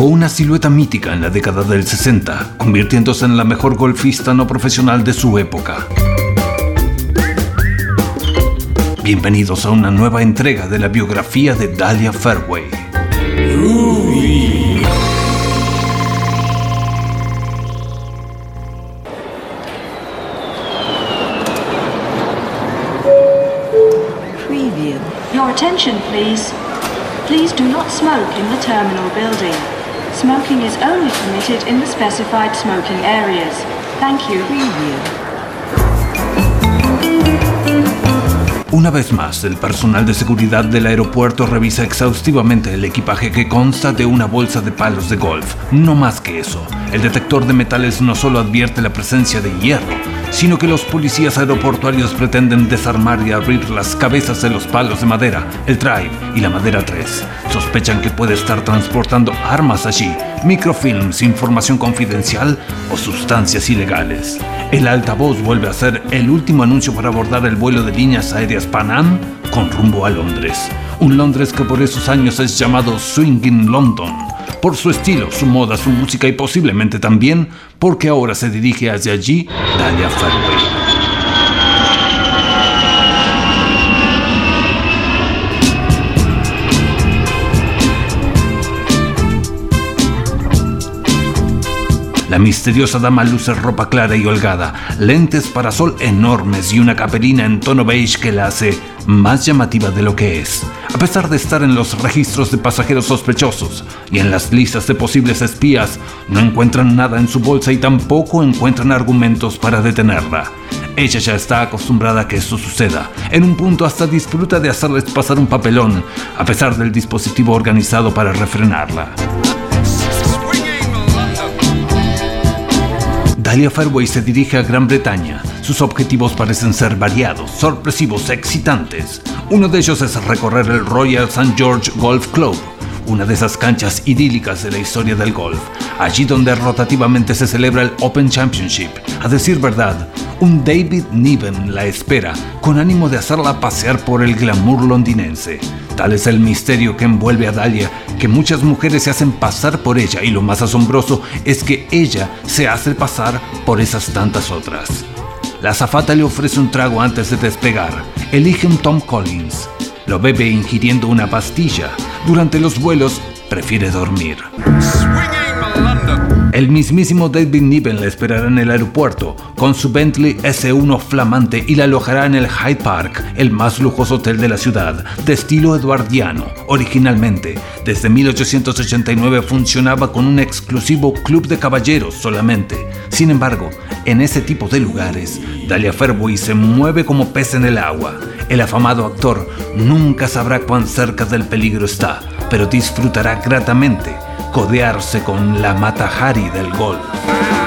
Fue una silueta mítica en la década del 60, convirtiéndose en la mejor golfista no profesional de su época. Bienvenidos a una nueva entrega de la biografía de Dahlia Fairway. Preview. Your attention, please. Please do not smoke in the terminal building. Smoking is only permitted in the specified smoking areas. Thank you. Preview. Una vez más, el personal de seguridad del aeropuerto revisa exhaustivamente el equipaje que consta de una bolsa de palos de golf. No más que eso, el detector de metales no solo advierte la presencia de hierro, sino que los policías aeroportuarios pretenden desarmar y abrir las cabezas de los palos de madera, el drive y la madera 3. Sospechan que puede estar transportando armas allí, microfilms, información confidencial o sustancias ilegales. El altavoz vuelve a ser el último anuncio para abordar el vuelo de líneas aéreas Pan Am con rumbo a Londres. Un Londres que por esos años es llamado Swinging London, por su estilo, su moda, su música y posiblemente también porque ahora se dirige hacia allí Dahlia Fairway. La misteriosa dama luce ropa clara y holgada, lentes para sol enormes y una caperina en tono beige que la hace más llamativa de lo que es. A pesar de estar en los registros de pasajeros sospechosos y en las listas de posibles espías, no encuentran nada en su bolsa y tampoco encuentran argumentos para detenerla. Ella ya está acostumbrada a que esto suceda. En un punto hasta disfruta de hacerles pasar un papelón, a pesar del dispositivo organizado para refrenarla. Dahlia Fairway se dirige a Gran Bretaña. Sus objetivos parecen ser variados, sorpresivos, excitantes. Uno de ellos es recorrer el Royal St. George Golf Club, una de esas canchas idílicas de la historia del golf, allí donde rotativamente se celebra el Open Championship. A decir verdad, un David Niven la espera, con ánimo de hacerla pasear por el glamour londinense. Tal es el misterio que envuelve a Dahlia, que muchas mujeres se hacen pasar por ella y lo más asombroso es que ella se hace pasar por esas tantas otras. La azafata le ofrece un trago antes de despegar. Elige un Tom Collins. Lo bebe ingiriendo una pastilla. Durante los vuelos prefiere dormir. El mismísimo David Niven la esperará en el aeropuerto con su Bentley S1 flamante y la alojará en el Hyde Park, el más lujoso hotel de la ciudad, de estilo eduardiano. Originalmente, desde 1889 funcionaba con un exclusivo club de caballeros solamente. Sin embargo, en ese tipo de lugares, Dahlia Fairway se mueve como pez en el agua. El afamado actor nunca sabrá cuán cerca del peligro está, pero disfrutará gratamente codearse con la Mata Hari del golf.